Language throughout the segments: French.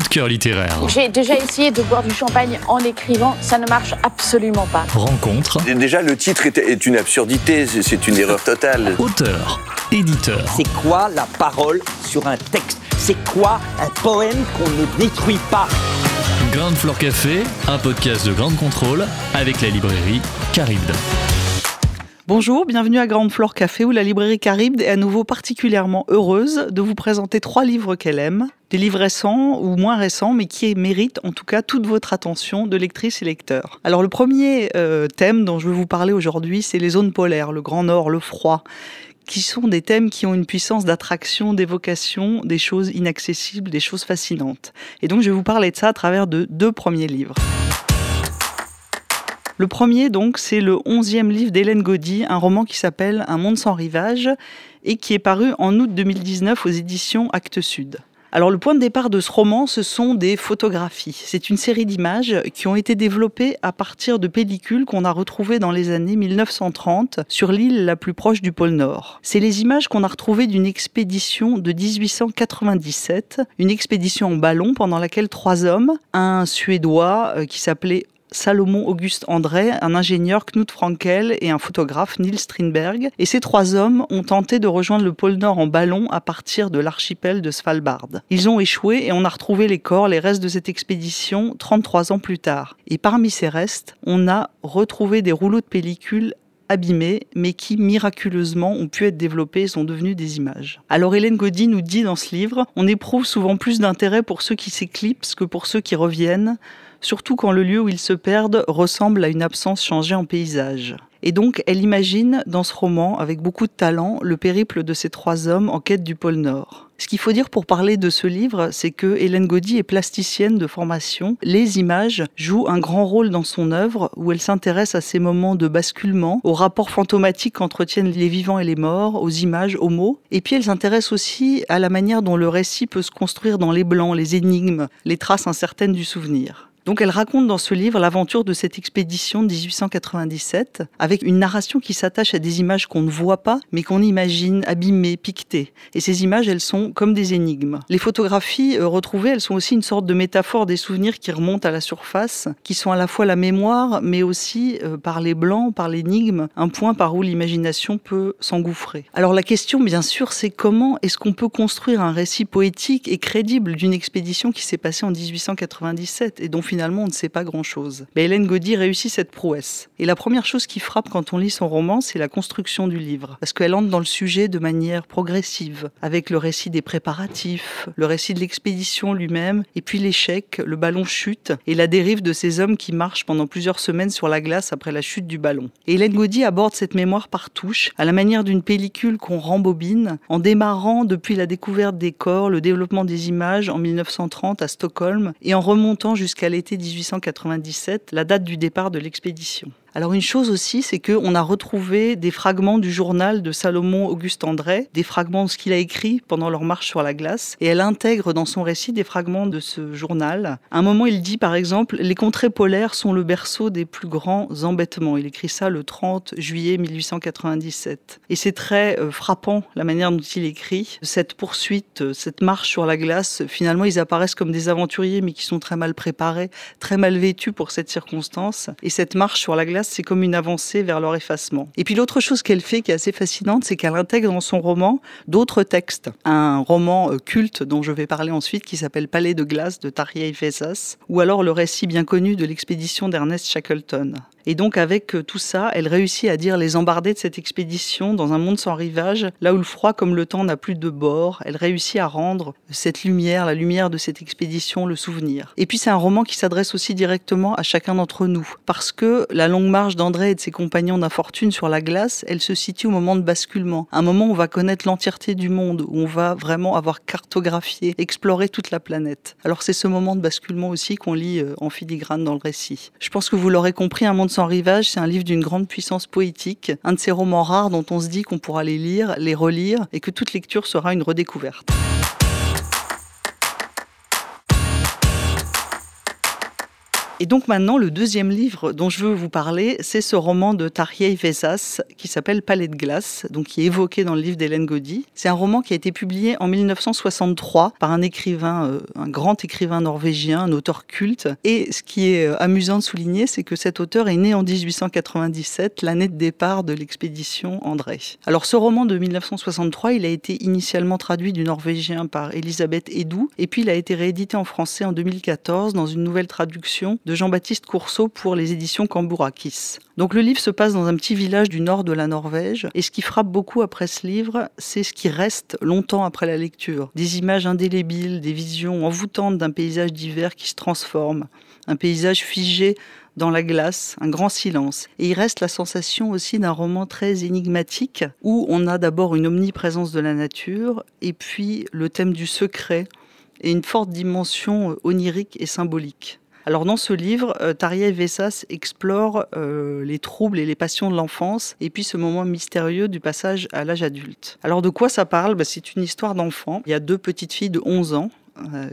coup de cœur littéraire. J'ai déjà essayé de boire du champagne en écrivant, ça ne marche absolument pas. Rencontre. Déjà, le titre est, une absurdité, c'est une erreur totale. Auteur, éditeur. C'est quoi la parole sur un texte? C'est quoi un poème qu'on ne détruit pas? Grande Floor Café, un podcast de Grande Contrôle avec la librairie Caribde. Bonjour, bienvenue à Grande Flore Café où la librairie Caribde est à nouveau particulièrement heureuse de vous présenter trois livres qu'elle aime. Des livres récents ou moins récents, mais qui méritent en tout cas toute votre attention de lectrices et lecteurs. Alors le premier euh, thème dont je veux vous parler aujourd'hui, c'est les zones polaires, le Grand Nord, le froid qui sont des thèmes qui ont une puissance d'attraction, d'évocation, des choses inaccessibles, des choses fascinantes. Et donc je vais vous parler de ça à travers de deux premiers livres. Le premier, donc, c'est le onzième livre d'Hélène Gaudy, un roman qui s'appelle Un monde sans rivage et qui est paru en août 2019 aux éditions Actes Sud. Alors le point de départ de ce roman, ce sont des photographies. C'est une série d'images qui ont été développées à partir de pellicules qu'on a retrouvées dans les années 1930 sur l'île la plus proche du pôle Nord. C'est les images qu'on a retrouvées d'une expédition de 1897, une expédition en ballon pendant laquelle trois hommes, un Suédois euh, qui s'appelait Salomon Auguste André, un ingénieur Knut Frankel et un photographe Nils Strindberg. Et ces trois hommes ont tenté de rejoindre le pôle Nord en ballon à partir de l'archipel de Svalbard. Ils ont échoué et on a retrouvé les corps, les restes de cette expédition 33 ans plus tard. Et parmi ces restes, on a retrouvé des rouleaux de pellicule abîmés, mais qui miraculeusement ont pu être développés et sont devenus des images. Alors Hélène Gaudy nous dit dans ce livre, on éprouve souvent plus d'intérêt pour ceux qui s'éclipsent que pour ceux qui reviennent surtout quand le lieu où ils se perdent ressemble à une absence changée en paysage. Et donc, elle imagine dans ce roman, avec beaucoup de talent, le périple de ces trois hommes en quête du pôle Nord. Ce qu'il faut dire pour parler de ce livre, c'est que Hélène Gaudy est plasticienne de formation. Les images jouent un grand rôle dans son œuvre, où elle s'intéresse à ces moments de basculement, aux rapports fantomatiques qu'entretiennent les vivants et les morts, aux images, aux mots. Et puis elle s'intéresse aussi à la manière dont le récit peut se construire dans les blancs, les énigmes, les traces incertaines du souvenir. Donc elle raconte dans ce livre l'aventure de cette expédition de 1897 avec une narration qui s'attache à des images qu'on ne voit pas mais qu'on imagine abîmées, piquetées. Et ces images, elles sont comme des énigmes. Les photographies euh, retrouvées, elles sont aussi une sorte de métaphore des souvenirs qui remontent à la surface, qui sont à la fois la mémoire mais aussi euh, par les blancs, par l'énigme, un point par où l'imagination peut s'engouffrer. Alors la question bien sûr c'est comment est-ce qu'on peut construire un récit poétique et crédible d'une expédition qui s'est passée en 1897 et dont finalement on ne sait pas grand-chose. Mais Hélène Gaudy réussit cette prouesse. Et la première chose qui frappe quand on lit son roman, c'est la construction du livre. Parce qu'elle entre dans le sujet de manière progressive, avec le récit des préparatifs, le récit de l'expédition lui-même, et puis l'échec, le ballon chute, et la dérive de ces hommes qui marchent pendant plusieurs semaines sur la glace après la chute du ballon. Et Hélène Gaudy aborde cette mémoire par touche, à la manière d'une pellicule qu'on rembobine, en démarrant depuis la découverte des corps, le développement des images en 1930 à Stockholm, et en remontant jusqu'à l'été 1897, la date du départ de l'expédition. Alors une chose aussi, c'est qu'on a retrouvé des fragments du journal de Salomon Auguste André, des fragments de ce qu'il a écrit pendant leur marche sur la glace, et elle intègre dans son récit des fragments de ce journal. À un moment, il dit par exemple, les contrées polaires sont le berceau des plus grands embêtements. Il écrit ça le 30 juillet 1897. Et c'est très euh, frappant la manière dont il écrit. Cette poursuite, euh, cette marche sur la glace, finalement, ils apparaissent comme des aventuriers, mais qui sont très mal préparés, très mal vêtus pour cette circonstance. Et cette marche sur la glace, c'est comme une avancée vers leur effacement. Et puis l'autre chose qu'elle fait qui est assez fascinante, c'est qu'elle intègre dans son roman d'autres textes. Un roman euh, culte dont je vais parler ensuite qui s'appelle Palais de glace de Tarjei Fessas, ou alors le récit bien connu de l'expédition d'Ernest Shackleton. Et donc avec euh, tout ça, elle réussit à dire les embardés de cette expédition dans un monde sans rivage, là où le froid comme le temps n'a plus de bord. Elle réussit à rendre cette lumière, la lumière de cette expédition, le souvenir. Et puis c'est un roman qui s'adresse aussi directement à chacun d'entre nous, parce que la longue marche d'André et de ses compagnons d'infortune sur la glace, elle se situe au moment de basculement, un moment où on va connaître l'entièreté du monde, où on va vraiment avoir cartographié, exploré toute la planète. Alors c'est ce moment de basculement aussi qu'on lit euh, en filigrane dans le récit. Je pense que vous l'aurez compris, un monde sans rivage, c'est un livre d'une grande puissance poétique, un de ces romans rares dont on se dit qu'on pourra les lire, les relire et que toute lecture sera une redécouverte. Et donc maintenant, le deuxième livre dont je veux vous parler, c'est ce roman de Tariei Vesas qui s'appelle Palais de glace, donc qui est évoqué dans le livre d'Hélène Gaudy. C'est un roman qui a été publié en 1963 par un écrivain, euh, un grand écrivain norvégien, un auteur culte. Et ce qui est euh, amusant de souligner, c'est que cet auteur est né en 1897, l'année de départ de l'expédition André. Alors ce roman de 1963, il a été initialement traduit du norvégien par Elisabeth Edou, et puis il a été réédité en français en 2014 dans une nouvelle traduction Jean-Baptiste Courceau pour les éditions Cambourakis. Donc le livre se passe dans un petit village du nord de la Norvège et ce qui frappe beaucoup après ce livre, c'est ce qui reste longtemps après la lecture. Des images indélébiles, des visions envoûtantes d'un paysage d'hiver qui se transforme, un paysage figé dans la glace, un grand silence. Et il reste la sensation aussi d'un roman très énigmatique où on a d'abord une omniprésence de la nature et puis le thème du secret et une forte dimension onirique et symbolique. Alors dans ce livre, euh, Taria Vessas explore euh, les troubles et les passions de l'enfance et puis ce moment mystérieux du passage à l'âge adulte. Alors de quoi ça parle? Bah, C'est une histoire d'enfant. Il y a deux petites filles de 11 ans, euh,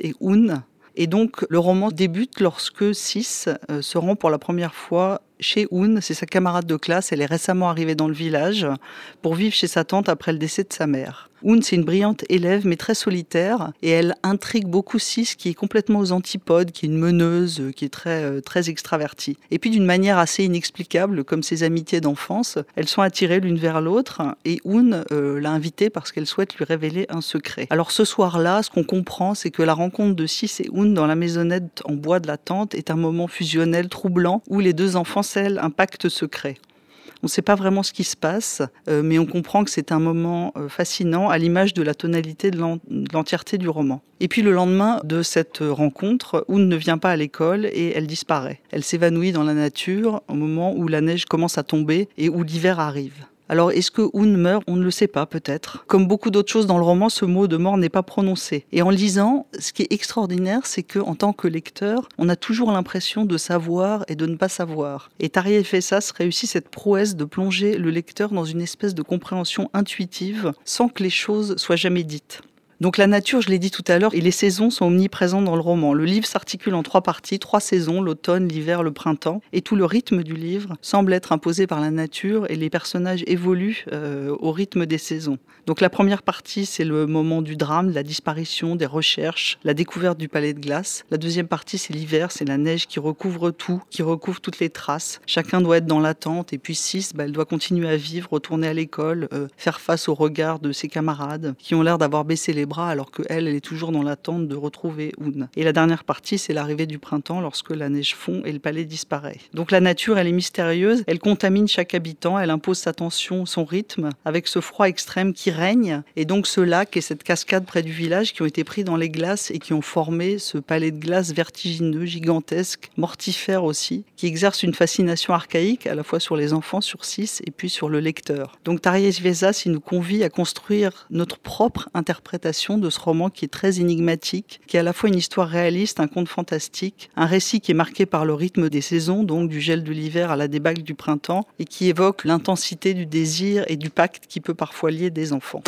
et Un. Et donc le roman débute lorsque Sis se rend pour la première fois chez Un, c'est sa camarade de classe, elle est récemment arrivée dans le village pour vivre chez sa tante après le décès de sa mère. Un, c'est une brillante élève, mais très solitaire, et elle intrigue beaucoup Sis, qui est complètement aux antipodes, qui est une meneuse, qui est très, euh, très extravertie. Et puis, d'une manière assez inexplicable, comme ses amitiés d'enfance, elles sont attirées l'une vers l'autre, et Un euh, l'a invitée parce qu'elle souhaite lui révéler un secret. Alors, ce soir-là, ce qu'on comprend, c'est que la rencontre de Sis et Un dans la maisonnette en bois de la tente est un moment fusionnel troublant où les deux enfants scellent un pacte secret. On ne sait pas vraiment ce qui se passe, euh, mais on comprend que c'est un moment euh, fascinant à l'image de la tonalité de l'entièreté du roman. Et puis le lendemain de cette rencontre, Un ne vient pas à l'école et elle disparaît. Elle s'évanouit dans la nature au moment où la neige commence à tomber et où l'hiver arrive. Alors, est-ce que Un meurt? On ne le sait pas, peut-être. Comme beaucoup d'autres choses dans le roman, ce mot de mort n'est pas prononcé. Et en lisant, ce qui est extraordinaire, c'est que en tant que lecteur, on a toujours l'impression de savoir et de ne pas savoir. Et Tariel Fessas réussit cette prouesse de plonger le lecteur dans une espèce de compréhension intuitive sans que les choses soient jamais dites. Donc la nature, je l'ai dit tout à l'heure, et les saisons sont omniprésentes dans le roman. Le livre s'articule en trois parties, trois saisons, l'automne, l'hiver, le printemps, et tout le rythme du livre semble être imposé par la nature et les personnages évoluent euh, au rythme des saisons. Donc la première partie, c'est le moment du drame, de la disparition, des recherches, la découverte du palais de glace. La deuxième partie, c'est l'hiver, c'est la neige qui recouvre tout, qui recouvre toutes les traces. Chacun doit être dans l'attente, et puis six, bah, elle doit continuer à vivre, retourner à l'école, euh, faire face au regard de ses camarades qui ont l'air d'avoir baissé les alors qu'elle, elle est toujours dans l'attente de retrouver Un. Et la dernière partie, c'est l'arrivée du printemps lorsque la neige fond et le palais disparaît. Donc la nature, elle est mystérieuse, elle contamine chaque habitant, elle impose sa tension, son rythme, avec ce froid extrême qui règne, et donc ce lac et cette cascade près du village qui ont été pris dans les glaces et qui ont formé ce palais de glace vertigineux, gigantesque, mortifère aussi, qui exerce une fascination archaïque à la fois sur les enfants, sur six et puis sur le lecteur. Donc Taries Vesas, il nous convie à construire notre propre interprétation de ce roman qui est très énigmatique, qui est à la fois une histoire réaliste, un conte fantastique, un récit qui est marqué par le rythme des saisons, donc du gel de l'hiver à la débâcle du printemps, et qui évoque l'intensité du désir et du pacte qui peut parfois lier des enfants.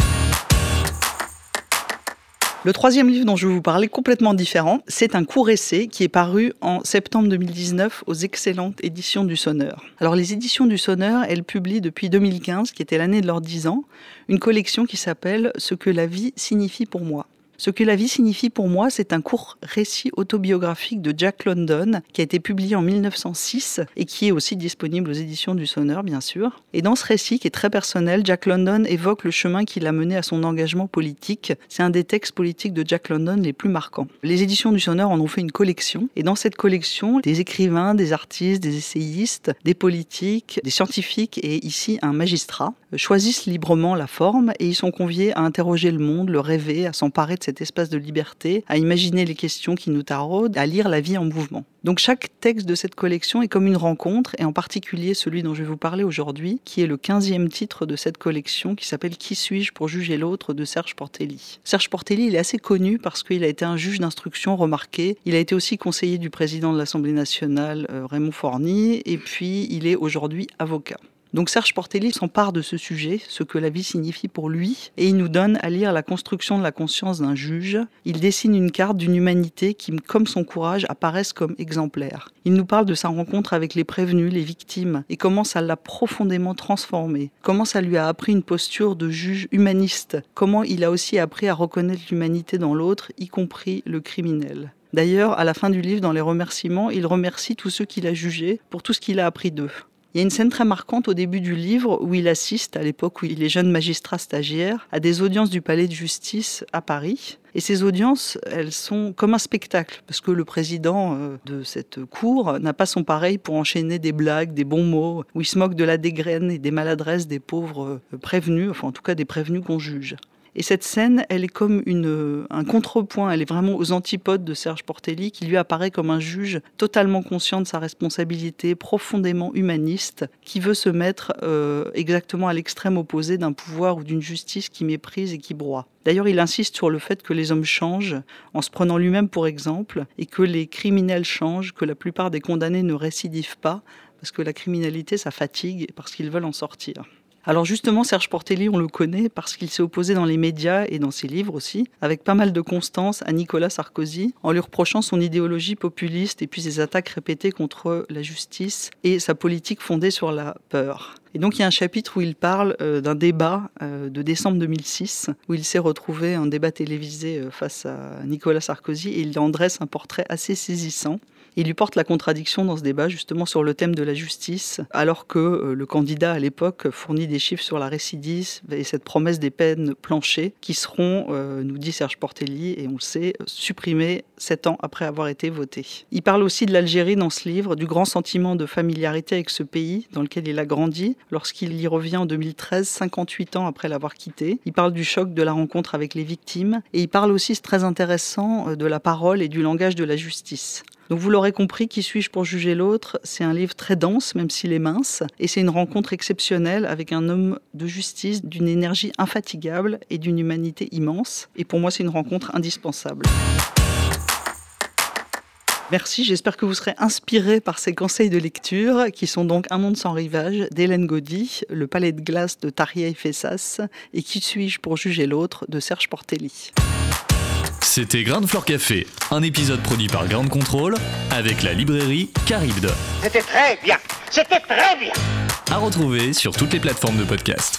Le troisième livre dont je vais vous parler, complètement différent, c'est un court essai qui est paru en septembre 2019 aux excellentes éditions du Sonneur. Alors les éditions du Sonneur, elles publient depuis 2015, qui était l'année de leurs 10 ans, une collection qui s'appelle Ce que la vie signifie pour moi. Ce que la vie signifie pour moi, c'est un court récit autobiographique de Jack London qui a été publié en 1906 et qui est aussi disponible aux éditions du Sonneur, bien sûr. Et dans ce récit qui est très personnel, Jack London évoque le chemin qui l'a mené à son engagement politique. C'est un des textes politiques de Jack London les plus marquants. Les éditions du Sonneur en ont fait une collection et dans cette collection, des écrivains, des artistes, des essayistes, des politiques, des scientifiques et ici un magistrat choisissent librement la forme et ils sont conviés à interroger le monde, le rêver, à s'emparer de cet espace de liberté, à imaginer les questions qui nous taraudent, à lire la vie en mouvement. Donc chaque texte de cette collection est comme une rencontre, et en particulier celui dont je vais vous parler aujourd'hui, qui est le 15e titre de cette collection, qui s'appelle Qui suis-je pour juger l'autre de Serge Portelli. Serge Portelli, il est assez connu parce qu'il a été un juge d'instruction remarqué. Il a été aussi conseiller du président de l'Assemblée nationale, euh, Raymond Forny, et puis il est aujourd'hui avocat. Donc Serge Portelli s'empare de ce sujet, ce que la vie signifie pour lui, et il nous donne à lire la construction de la conscience d'un juge. Il dessine une carte d'une humanité qui, comme son courage, apparaissent comme exemplaire. Il nous parle de sa rencontre avec les prévenus, les victimes, et comment ça l'a profondément transformé, comment ça lui a appris une posture de juge humaniste, comment il a aussi appris à reconnaître l'humanité dans l'autre, y compris le criminel. D'ailleurs, à la fin du livre, dans les remerciements, il remercie tous ceux qu'il a jugés pour tout ce qu'il a appris d'eux. Il y a une scène très marquante au début du livre où il assiste, à l'époque où il est jeune magistrat stagiaire, à des audiences du palais de justice à Paris. Et ces audiences, elles sont comme un spectacle, parce que le président euh, de cette cour n'a pas son pareil pour enchaîner des blagues, des bons mots, où il se moque de la dégraine et des maladresses des pauvres euh, prévenus, enfin en tout cas des prévenus qu'on juge. Et cette scène, elle est comme une, un contrepoint, elle est vraiment aux antipodes de Serge Portelli, qui lui apparaît comme un juge totalement conscient de sa responsabilité, profondément humaniste, qui veut se mettre euh, exactement à l'extrême opposé d'un pouvoir ou d'une justice qui méprise et qui broie. D'ailleurs, il insiste sur le fait que les hommes changent, en se prenant lui-même pour exemple, et que les criminels changent, que la plupart des condamnés ne récidivent pas, parce que la criminalité, ça fatigue, parce qu'ils veulent en sortir. Alors justement, Serge Portelli, on le connaît parce qu'il s'est opposé dans les médias et dans ses livres aussi, avec pas mal de constance à Nicolas Sarkozy, en lui reprochant son idéologie populiste et puis ses attaques répétées contre la justice et sa politique fondée sur la peur. Et donc il y a un chapitre où il parle euh, d'un débat euh, de décembre 2006, où il s'est retrouvé un débat télévisé euh, face à Nicolas Sarkozy et il en dresse un portrait assez saisissant. Il lui porte la contradiction dans ce débat justement sur le thème de la justice, alors que euh, le candidat à l'époque fournit des chiffres sur la récidive et cette promesse des peines planchées qui seront, euh, nous dit Serge Portelli, et on le sait, supprimées sept ans après avoir été votées. Il parle aussi de l'Algérie dans ce livre, du grand sentiment de familiarité avec ce pays dans lequel il a grandi lorsqu'il y revient en 2013, 58 ans après l'avoir quitté. Il parle du choc de la rencontre avec les victimes et il parle aussi, c'est très intéressant, euh, de la parole et du langage de la justice. Donc vous l'aurez compris, Qui suis-je pour juger l'autre? C'est un livre très dense, même s'il est mince, et c'est une rencontre exceptionnelle avec un homme de justice d'une énergie infatigable et d'une humanité immense. Et pour moi, c'est une rencontre indispensable. Merci, j'espère que vous serez inspirés par ces conseils de lecture qui sont donc Un monde sans rivage d'Hélène Gaudy, Le palais de glace de Taria Fessas et Qui suis-je pour juger l'autre? de Serge Portelli. C'était Grain de Fleur Café, un épisode produit par Grande Contrôle avec la librairie Caribde. C'était très bien, c'était très bien. À retrouver sur toutes les plateformes de podcast.